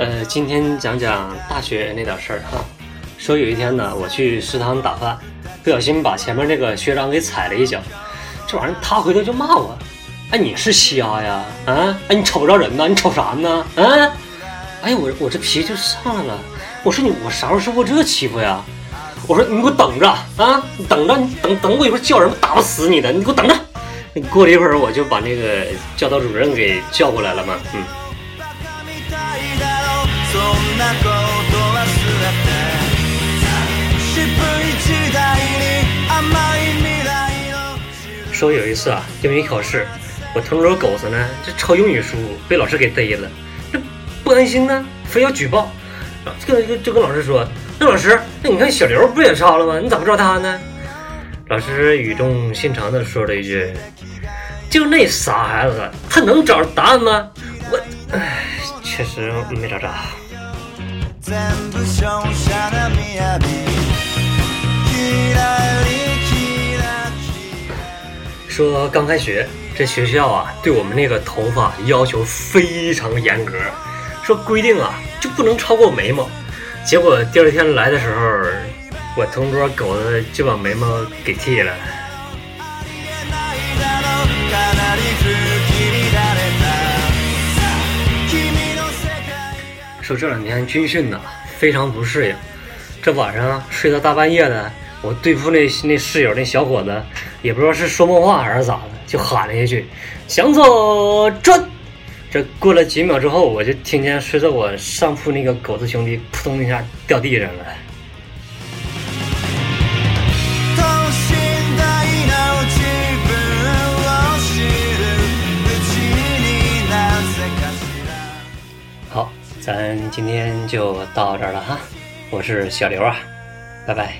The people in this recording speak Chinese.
呃，今天讲讲大学那点事儿哈。说有一天呢，我去食堂打饭，不小心把前面那个学长给踩了一脚，这玩意儿他回头就骂我：“哎，你是瞎呀？啊？哎，你瞅不着人呐？你瞅啥呢？啊？哎，我我这脾气就上来了。我说你，我啥时候受过这欺负呀？我说你给我等着啊！你等着，你等等我一会儿叫人打不死你的，你给我等着。过了一会儿，我就把那个教导主任给叫过来了嘛，嗯。说有一次啊，英语考试，我同桌狗子呢，这抄英语书被老师给逮了，这不安心呢，非要举报，就跟就跟老师说，那老师，那你看小刘不也抄了吗？你咋不抓他呢？老师语重心长的说了一句：“就那傻孩子，他能找着答案吗？”我，唉，确实没找着。说刚开学，这学校啊，对我们那个头发要求非常严格，说规定啊，就不能超过眉毛。结果第二天来的时候，我同桌狗子就把眉毛给剃了。就这两天军训呢，非常不适应。这晚上睡到大半夜的，我对付那那室友那小伙子，也不知道是说梦话还是咋的，就喊了一句：“向左转。”这过了几秒之后，我就听见睡在我上铺那个狗子兄弟扑通一下掉地上了。咱今天就到这儿了哈。我是小刘啊，拜拜。